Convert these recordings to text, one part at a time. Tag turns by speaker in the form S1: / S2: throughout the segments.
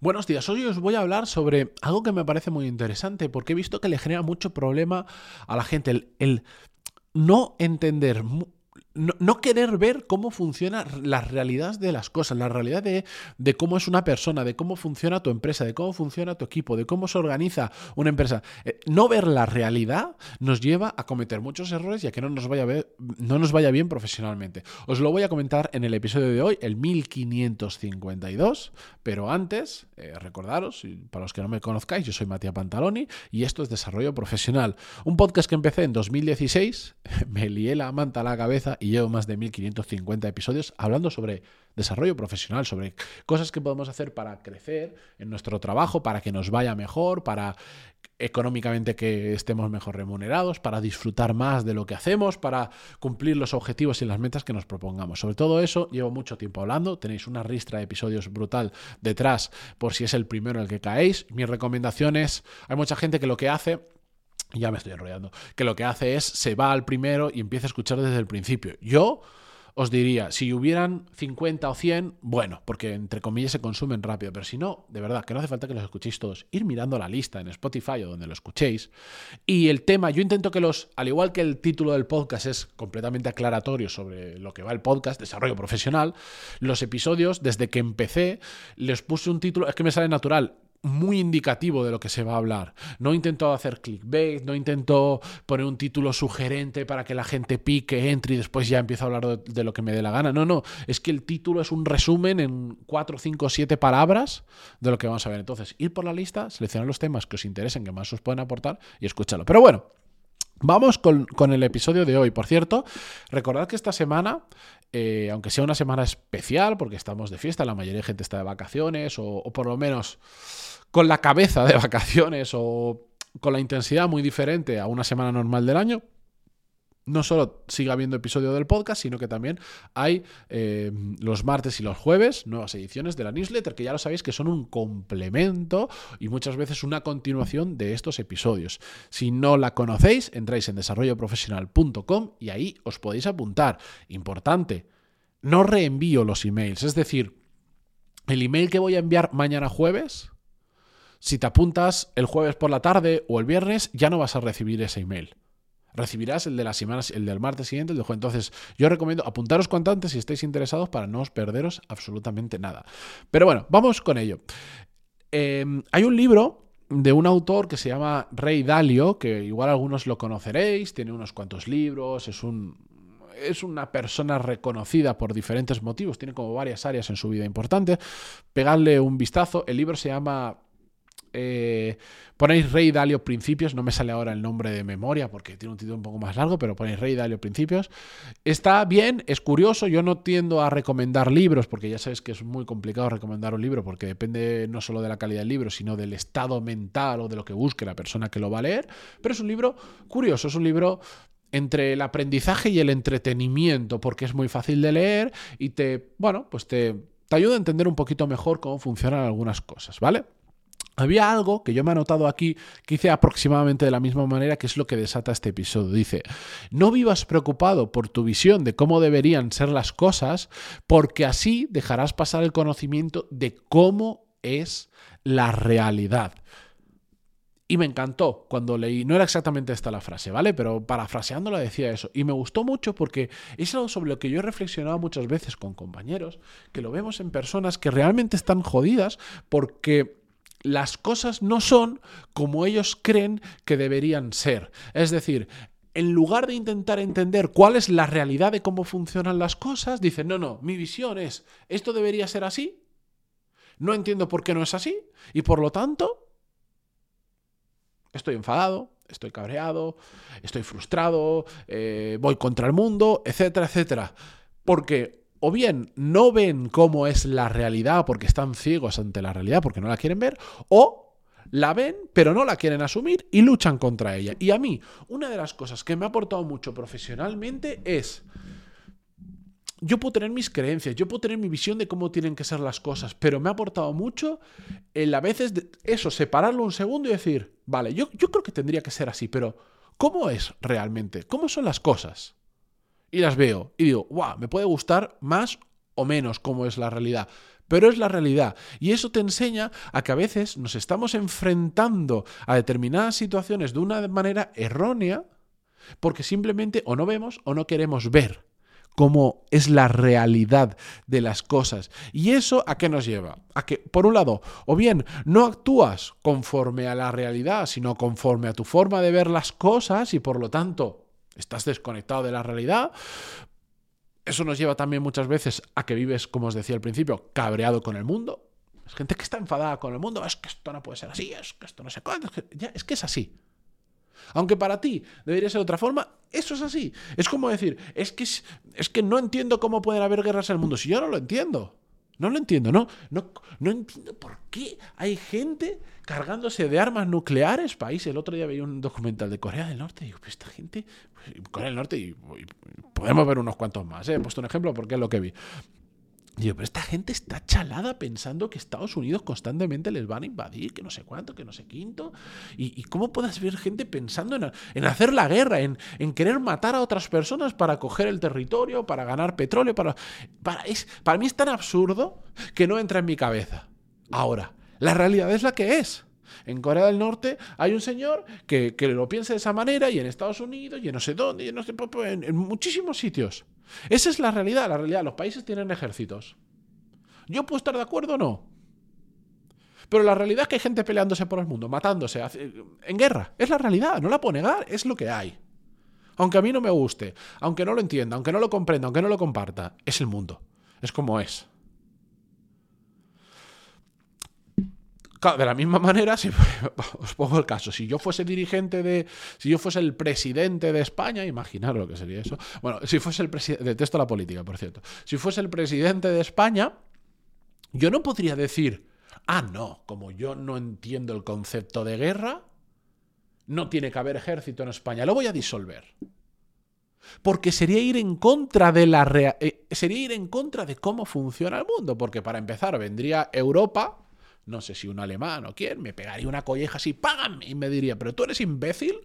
S1: Buenos días, hoy os voy a hablar sobre algo que me parece muy interesante porque he visto que le genera mucho problema a la gente el, el no entender no, querer ver cómo funciona la realidad de las cosas, la realidad de, de, cómo es una persona, de cómo funciona tu empresa, de cómo funciona tu equipo, de cómo se organiza una empresa. Eh, no ver la realidad nos lleva a cometer muchos errores y a que no nos vaya, no nos vaya bien profesionalmente. Os lo voy a comentar en el episodio de hoy, el 1552, pero antes, eh, recordaros, para los que no me conozcáis, yo soy Matías Pantaloni y esto es Desarrollo Profesional, un podcast que empecé en 2016, me lié la manta a la cabeza y llevo más de 1550 episodios hablando sobre desarrollo profesional, sobre cosas que podemos hacer para crecer en nuestro trabajo, para que nos vaya mejor, para económicamente que estemos mejor remunerados, para disfrutar más de lo que hacemos, para cumplir los objetivos y las metas que nos propongamos. Sobre todo eso llevo mucho tiempo hablando, tenéis una ristra de episodios brutal detrás por si es el primero en el que caéis. Mis recomendaciones, hay mucha gente que lo que hace ya me estoy enrollando, que lo que hace es se va al primero y empieza a escuchar desde el principio. Yo os diría, si hubieran 50 o 100, bueno, porque entre comillas se consumen rápido, pero si no, de verdad, que no hace falta que los escuchéis todos, ir mirando la lista en Spotify o donde lo escuchéis. Y el tema, yo intento que los, al igual que el título del podcast es completamente aclaratorio sobre lo que va el podcast, desarrollo profesional, los episodios, desde que empecé, les puse un título, es que me sale natural, muy indicativo de lo que se va a hablar. No intento hacer clickbait, no intento poner un título sugerente para que la gente pique, entre y después ya empiezo a hablar de, lo que me dé la gana. No, no, es que el título es un resumen en 4, 5, 7 palabras de lo que vamos a ver. Entonces, ir por la lista, seleccionar los temas que os interesen, que más os pueden aportar y escucharlo. Pero bueno, Vamos con, el episodio de hoy. Por cierto, recordad que esta semana, eh, aunque sea una semana especial, porque estamos de fiesta, la mayoría de gente está de vacaciones, o por lo menos con la cabeza de vacaciones o con la intensidad muy diferente a una semana normal del año, no solo siga habiendo episodio del podcast, sino que también hay eh, los martes y los jueves nuevas ediciones de la newsletter, que ya lo sabéis que son un complemento y muchas veces una continuación de estos episodios. Si no la conocéis, entráis en desarrolloprofesional.com y ahí os podéis apuntar. Importante, no reenvío los emails, es decir, el email que voy a enviar mañana jueves si te apuntas el jueves por la tarde o el viernes, ya no vas a recibir ese email. Recibirás el de la semana, el del martes siguiente, el de jueves. Entonces, yo recomiendo apuntaros cuanto antes si estáis interesados para no os perderos absolutamente nada. Pero bueno, vamos con ello. Em, hay un libro de un autor que se llama Rey Dalio, que igual algunos lo conoceréis, tiene unos cuantos libros, es un, es una persona reconocida por diferentes motivos, tiene como varias áreas en su vida importantes. Pegadle un vistazo. El libro se llama eh, ponéis Rey Dalio Principios, no me sale ahora el nombre de memoria porque tiene un título un poco más largo, pero ponéis Rey Dalio Principios. Está bien, es curioso, yo no tiendo a recomendar libros porque ya sabéis que es muy complicado recomendar un libro porque depende no solo de la calidad del libro, sino del estado mental o de lo que busque la persona que lo va a leer, pero es un libro curioso, es un libro entre el aprendizaje y el entretenimiento porque es muy fácil de leer y te, bueno, pues te, te ayuda a entender un poquito mejor cómo funcionan algunas cosas, ¿vale? Había algo que yo me he anotado aquí que hice aproximadamente de la misma manera que es lo que desata este episodio. Dice, no vivas preocupado por tu visión de cómo deberían ser las cosas, porque así dejarás pasar el conocimiento de cómo es la realidad. Y me encantó cuando leí, no era exactamente esta la frase, ¿vale? Pero parafraseándola decía eso. Y me gustó mucho porque es algo sobre lo que yo he reflexionado muchas veces con compañeros, que lo vemos en personas que realmente están jodidas porque las cosas no son como ellos creen que deberían ser. Es decir, en lugar de intentar entender cuál es la realidad de cómo funcionan las cosas, dicen, no, no, mi visión es, esto debería ser así, no entiendo por qué no es así, y por lo tanto, estoy enfadado, estoy cabreado, estoy frustrado, eh, voy contra el mundo, etcétera, etcétera. Porque o bien no ven cómo es la realidad porque están ciegos ante la realidad porque no la quieren ver, o la ven pero no la quieren asumir y luchan contra ella. Y a mí, una de las cosas que me ha aportado mucho profesionalmente es... Yo puedo tener mis creencias, yo puedo tener mi visión de cómo tienen que ser las cosas, pero me ha aportado mucho el a veces eso, separarlo un segundo y decir, vale, yo, yo creo que tendría que ser así, pero ¿cómo es realmente? ¿Cómo son las cosas? Y las veo y digo, wow, me puede gustar más o menos cómo es la realidad. Pero es la realidad. Y eso te enseña a que a veces nos estamos enfrentando a determinadas situaciones de una manera errónea porque simplemente o no vemos o no queremos ver cómo es la realidad de las cosas. ¿Y eso a qué nos lleva? A que, por un lado, o bien no actúas conforme a la realidad, sino conforme a tu forma de ver las cosas y por lo tanto estás desconectado de la realidad. Eso nos lleva también muchas veces a que vives, como os decía al principio, cabreado con el mundo. Es gente que está enfadada con el mundo, es que esto no puede ser así, es que esto no sé cuándo, ya, es que es así. Aunque para ti debería ser de otra forma, eso es así. Es como decir, es que, es que no entiendo cómo pueden haber guerras en el mundo. Si yo no lo entiendo. No lo entiendo, no, no, no entiendo por qué hay gente cargándose de armas nucleares. País, el otro día veía un documental de Corea del Norte y digo, esta gente, pues, Corea del Norte, y, podemos ver unos cuantos más, ¿eh? he puesto un ejemplo porque es lo que vi. Digo, pero esta gente está chalada pensando que Estados Unidos constantemente les van a invadir, que no sé cuánto, que no sé quinto. ¿Y, cómo puedes ver gente pensando en, hacer la guerra, en, querer matar a otras personas para coger el territorio, para ganar petróleo? Para, para, es, para mí es tan absurdo que no entra en mi cabeza. Ahora, la realidad es la que es. En Corea del Norte hay un señor que, lo piensa de esa manera y en Estados Unidos y en no sé dónde, y en, no sé, en muchísimos sitios. Esa es la realidad, la realidad. Los países tienen ejércitos. ¿Yo puedo estar de acuerdo o no? Pero la realidad es que hay gente peleándose por el mundo, matándose, en guerra. Es la realidad, no la puedo negar, es lo que hay. Aunque a mí no me guste, aunque no lo entienda, aunque no lo comprenda, aunque no lo comparta, es el mundo. Es como es. De la misma manera, si, os pongo el caso, si yo fuese dirigente de, si yo fuese el presidente de España, imaginar lo que sería eso. Bueno, si fuese el presidente, detesto la política, por cierto. Si fuese el presidente de España, yo no podría decir, ah, no, como yo no entiendo el concepto de guerra, no tiene que haber ejército en España, lo voy a disolver. Porque sería ir en contra de la eh, sería ir en contra de cómo funciona el mundo, porque para empezar vendría Europa no sé si un alemán o quién, me pegaría una colleja así, ¡págame! Y me diría, pero tú eres imbécil.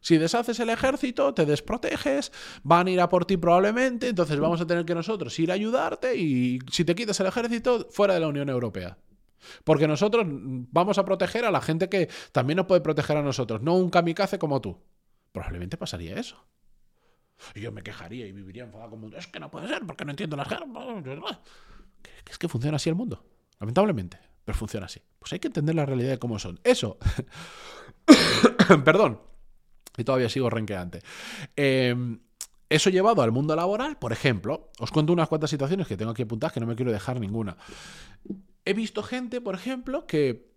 S1: Si deshaces el ejército, te desproteges, van a ir a por ti probablemente, entonces vamos a tener que nosotros ir a ayudarte y si te quitas el ejército, fuera de la Unión Europea. Porque nosotros vamos a proteger a la gente que también nos puede proteger a nosotros, no un kamikaze como tú. Probablemente pasaría eso. Y yo me quejaría y viviría enfadado como es que no puede ser porque no entiendo las guerras. Es que funciona así el mundo, lamentablemente. Pero funciona así. Pues hay que entender la realidad de cómo son. Eso. Perdón. Y todavía sigo renqueante. Em, eso llevado al mundo laboral, por ejemplo, os cuento unas cuantas situaciones que tengo aquí apuntadas que no me quiero dejar ninguna. He visto gente, por ejemplo, que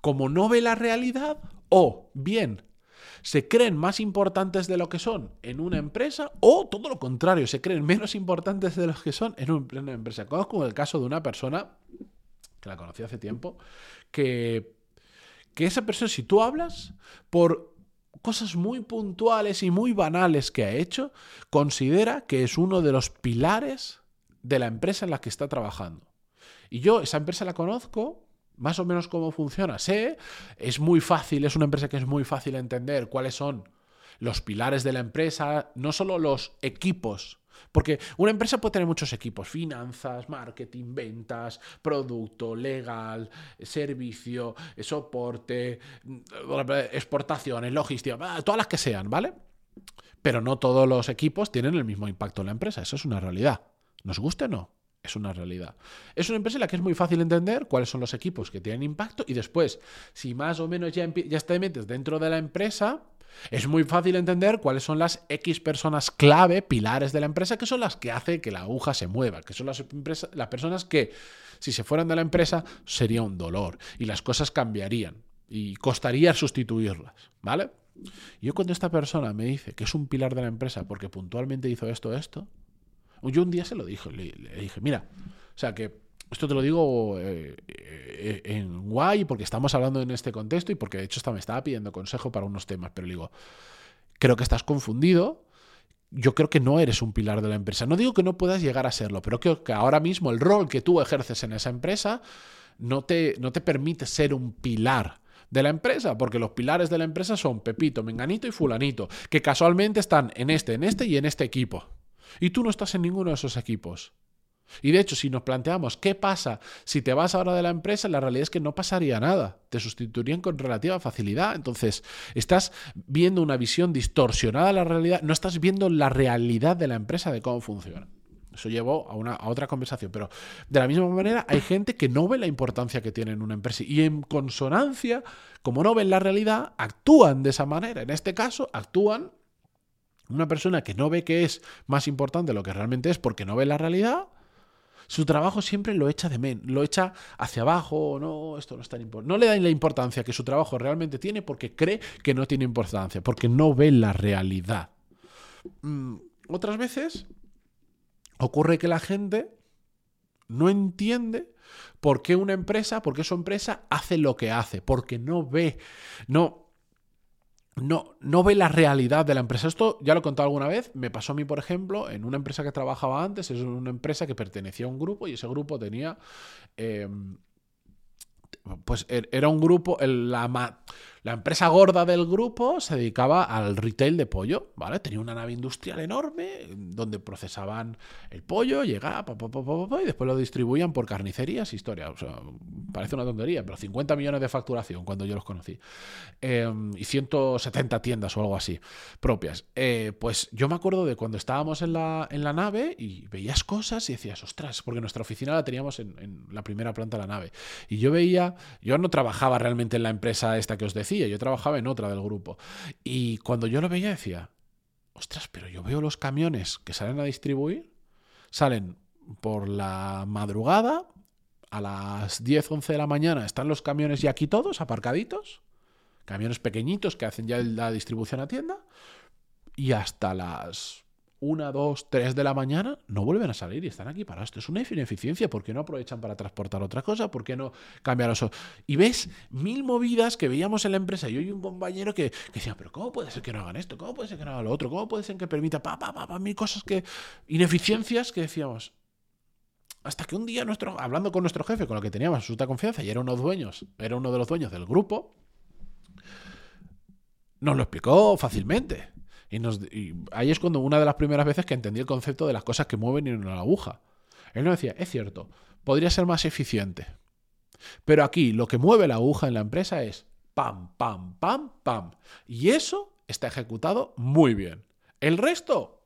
S1: como no ve la realidad, o bien se creen más importantes de lo que son en una empresa, o todo lo contrario, se creen menos importantes de lo que son en una empresa. Conozco el caso de una persona que la conocí hace tiempo, que, que esa persona, si tú hablas por cosas muy puntuales y muy banales que ha hecho, considera que es uno de los pilares de la empresa en la que está trabajando. Y yo esa empresa la conozco, más o menos cómo funciona, sé, es muy fácil, es una empresa que es muy fácil entender cuáles son los pilares de la empresa, no solo los equipos porque una empresa puede tener muchos equipos, finanzas, marketing, ventas, producto, legal, servicio, soporte, exportaciones, logística, todas las que sean, ¿vale? Pero no todos los equipos tienen el mismo impacto en la empresa, eso es una realidad. ¿Nos guste o no? Es una realidad. Es una empresa en la que es muy fácil entender cuáles son los equipos que tienen impacto y después, si más o menos ya, ya te metes dentro de la empresa, es muy fácil entender cuáles son las X personas clave, pilares de la empresa, que son las que hacen que la aguja se mueva, que son las, las personas que, si se fueran de la empresa, sería un dolor y las cosas cambiarían y costaría sustituirlas, ¿vale? yo cuando esta persona me dice que es un pilar de la empresa porque puntualmente hizo esto, esto, yo un día se lo dije, le dije, mira, o sea que esto te lo digo eh, eh, en guay porque estamos hablando en este contexto y porque de hecho me estaba pidiendo consejo para unos temas, pero digo, creo que estás confundido. Yo creo que no eres un pilar de la empresa. No digo que no puedas llegar a serlo, pero creo que ahora mismo el rol que tú ejerces en esa empresa no te, no te permite ser un pilar de la empresa, porque los pilares de la empresa son Pepito, Menganito y Fulanito, que casualmente están en este, en este y en este equipo. Y tú no estás en ninguno de esos equipos. Y de hecho, si nos planteamos qué pasa si te vas ahora de la empresa, la realidad es que no pasaría nada. Te sustituirían con relativa facilidad. Entonces, estás viendo una visión distorsionada de la realidad, no estás viendo la realidad de la empresa, de cómo funciona. Eso llevó a, una, a otra conversación. Pero de la misma manera, hay gente que no ve la importancia que tiene en una empresa. Y en consonancia, como no ven la realidad, actúan de esa manera. En este caso, actúan una persona que no ve que es más importante lo que realmente es porque no ve la realidad, su trabajo siempre lo echa de men, lo echa hacia abajo, no, esto no es tan importante. No le dan la importancia que su trabajo realmente tiene porque cree que no tiene importancia, porque no ve la realidad. Mm, otras veces ocurre que la gente no entiende por qué una empresa, por qué su empresa hace lo que hace, porque no ve, no, no, no ve la realidad de la empresa. Esto ya lo he contado alguna vez. Me pasó a mí, por ejemplo, en una empresa que trabajaba antes, es una empresa que pertenecía a un grupo y ese grupo tenía... Eh, pues er, era un grupo, la, la empresa gorda del grupo se dedicaba al retail de pollo, ¿vale? Tenía una nave industrial enorme donde procesaban el pollo, llegaba, y después lo distribuían por carnicerías, historia. O sea, parece una tontería, pero 50 millones de facturación cuando yo los conocí. Em, y 170 tiendas o algo así, propias. Eh, pues yo me acuerdo de cuando estábamos en la, en la nave y veías cosas y decías, ostras, porque nuestra oficina la teníamos en, en la primera planta de la nave. Y yo veía, yo no trabajaba realmente en la empresa esta que os decía, yo trabajaba en otra del grupo. Y cuando yo lo veía decía, ostras, pero yo veo los camiones que salen a distribuir, salen por la madrugada, a las 10, 11 de la mañana están los camiones ya aquí todos aparcaditos, camiones pequeñitos que hacen ya la distribución a tienda, y hasta las una, dos, tres de la mañana, no vuelven a salir y están aquí parados. Esto es una ineficiencia. ¿Por qué no aprovechan para transportar otra cosa? ¿Por qué no cambiar los... Y ves mil movidas que veíamos en la empresa. Yo y un compañero que, decía, pero ¿cómo puede ser que no hagan esto? ¿Cómo puede ser que no hagan lo otro? ¿Cómo puede ser que permita pa, pa, pa, pa mil cosas que... Ineficiencias que decíamos... Hasta que un día, nuestro, hablando con nuestro jefe, con el que teníamos absoluta confianza, y era uno de los dueños, era uno de los dueños del grupo, nos lo explicó fácilmente. Y, ahí es cuando una de las primeras veces que entendí el concepto de las cosas que mueven en la aguja. Él nos decía, es cierto, podría ser más eficiente. Pero aquí lo que mueve la aguja en la empresa es pam, pam, pam, pam. Y eso está ejecutado muy bien. El resto,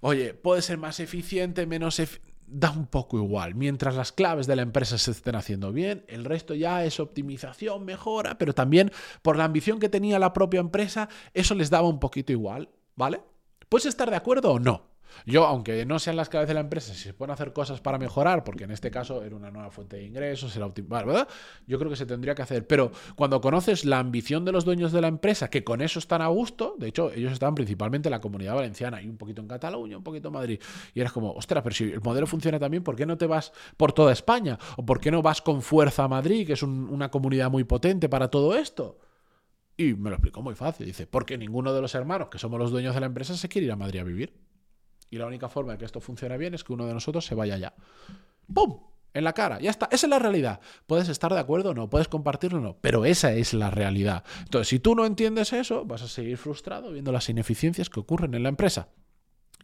S1: oye, puede ser más eficiente, menos eficiente da un poco igual. Mientras las claves de la empresa se estén haciendo bien, el resto ya es optimización, mejora, pero también por la ambición que tenía la propia empresa, eso les daba un poquito igual, ¿vale? ¿Puedes estar de acuerdo o no? Yo, aunque no sean las claves de la empresa, si se pueden hacer cosas para mejorar, porque en este caso era una nueva fuente de ingresos, era optimizar, ¿verdad? Yo creo que se tendría que hacer. Pero cuando conoces la ambición de los dueños de la empresa, que con eso están a gusto, de hecho, ellos estaban principalmente en la comunidad valenciana y un poquito en Cataluña, un poquito en Madrid, y eras como, ostras, pero si el modelo funciona también, ¿por qué no te vas por toda España? ¿O por qué no vas con fuerza a Madrid, que es una comunidad muy potente para todo esto? Y me lo explicó muy fácil. Dice, porque ninguno de los hermanos que somos los dueños de la empresa se quiere ir a Madrid a vivir. Y la única forma de que esto funcione bien es que uno de nosotros se vaya allá. ¡Pum! En la cara, ya está. Esa es la realidad. Puedes estar de acuerdo o no, puedes compartirlo o no, pero esa es la realidad. Entonces, si tú no entiendes eso, vas a seguir frustrado viendo las ineficiencias que ocurren en la empresa.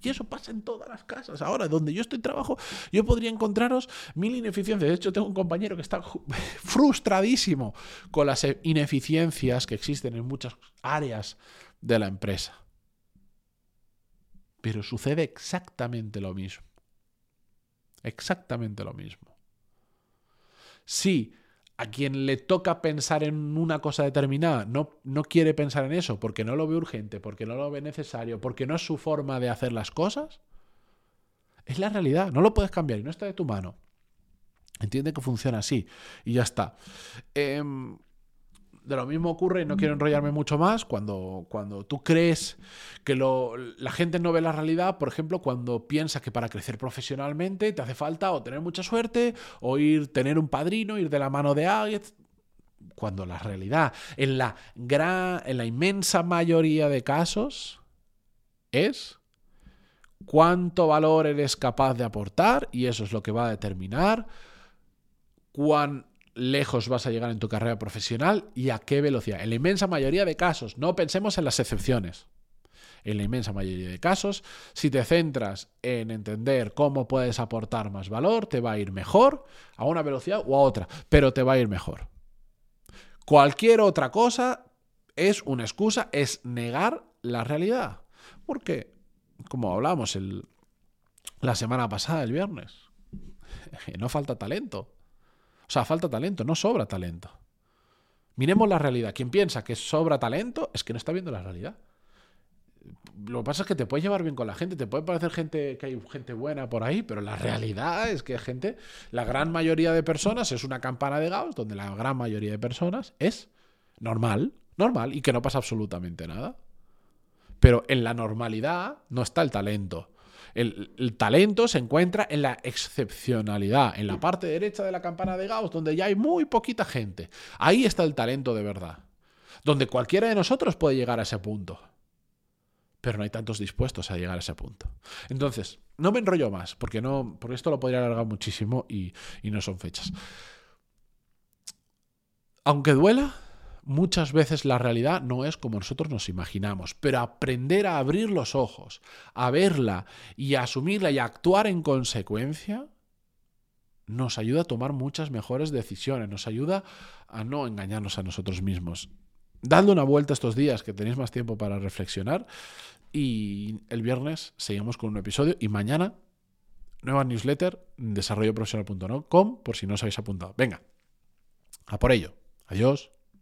S1: Y eso pasa en todas las casas. Ahora, donde yo estoy trabajo, yo podría encontraros mil ineficiencias. De hecho, tengo un compañero que está frustradísimo con las ineficiencias que existen en muchas áreas de la empresa. Pero sucede exactamente lo mismo. Exactamente lo mismo. Si a quien le toca pensar en una cosa determinada no, no quiere pensar en eso porque no lo ve urgente, porque no lo ve necesario, porque no es su forma de hacer las cosas, es la realidad, no lo puedes cambiar y no está de tu mano. Entiende que funciona así y ya está. Eh, de lo mismo ocurre, y no quiero enrollarme mucho más, cuando, cuando tú crees que lo, la gente no ve la realidad, por ejemplo, cuando piensa que para crecer profesionalmente te hace falta o tener mucha suerte, o ir, tener un padrino, ir de la mano de alguien, cuando la realidad, en la, gran, en la inmensa mayoría de casos, es cuánto valor eres capaz de aportar, y eso es lo que va a determinar cuán lejos vas a llegar en tu carrera profesional y a qué velocidad. En la inmensa mayoría de casos, no pensemos en las excepciones. en la inmensa mayoría de casos. Si te centras en entender cómo puedes aportar más valor, te va a ir mejor a una velocidad o a otra, pero te va a ir mejor. Cualquier otra cosa es una excusa, es negar la realidad. Porque, como hablamos el, la semana pasada, el viernes, no falta talento. O sea, falta talento, no sobra talento. Miremos la realidad. Quien piensa que sobra talento es que no está viendo la realidad. Lo que pasa es que te puedes llevar bien con la gente, te puede parecer gente que hay gente buena por ahí, pero la realidad es que gente, la gran mayoría de personas es una campana de Gauss donde la gran mayoría de personas es normal, normal y que no pasa absolutamente nada. Pero en la normalidad no está el talento. El, talento se encuentra en la excepcionalidad, en la parte derecha de la campana de Gauss, donde ya hay muy poquita gente. Ahí está el talento de verdad, donde cualquiera de nosotros puede llegar a ese punto. Pero no hay tantos dispuestos a llegar a ese punto. Entonces, no me enrollo más, porque, no, porque esto lo podría alargar muchísimo y no son fechas. Aunque duela, muchas veces la realidad no es como nosotros nos imaginamos, pero aprender a abrir los ojos, a verla y a asumirla y a actuar en consecuencia, nos ayuda a tomar muchas mejores decisiones, nos ayuda a no engañarnos a nosotros mismos. Dando una vuelta estos días que tenéis más tiempo para reflexionar y el viernes seguimos con un episodio y mañana nueva newsletter desarrolloprofesional.com por si no os habéis apuntado. Venga, a por ello. Adiós.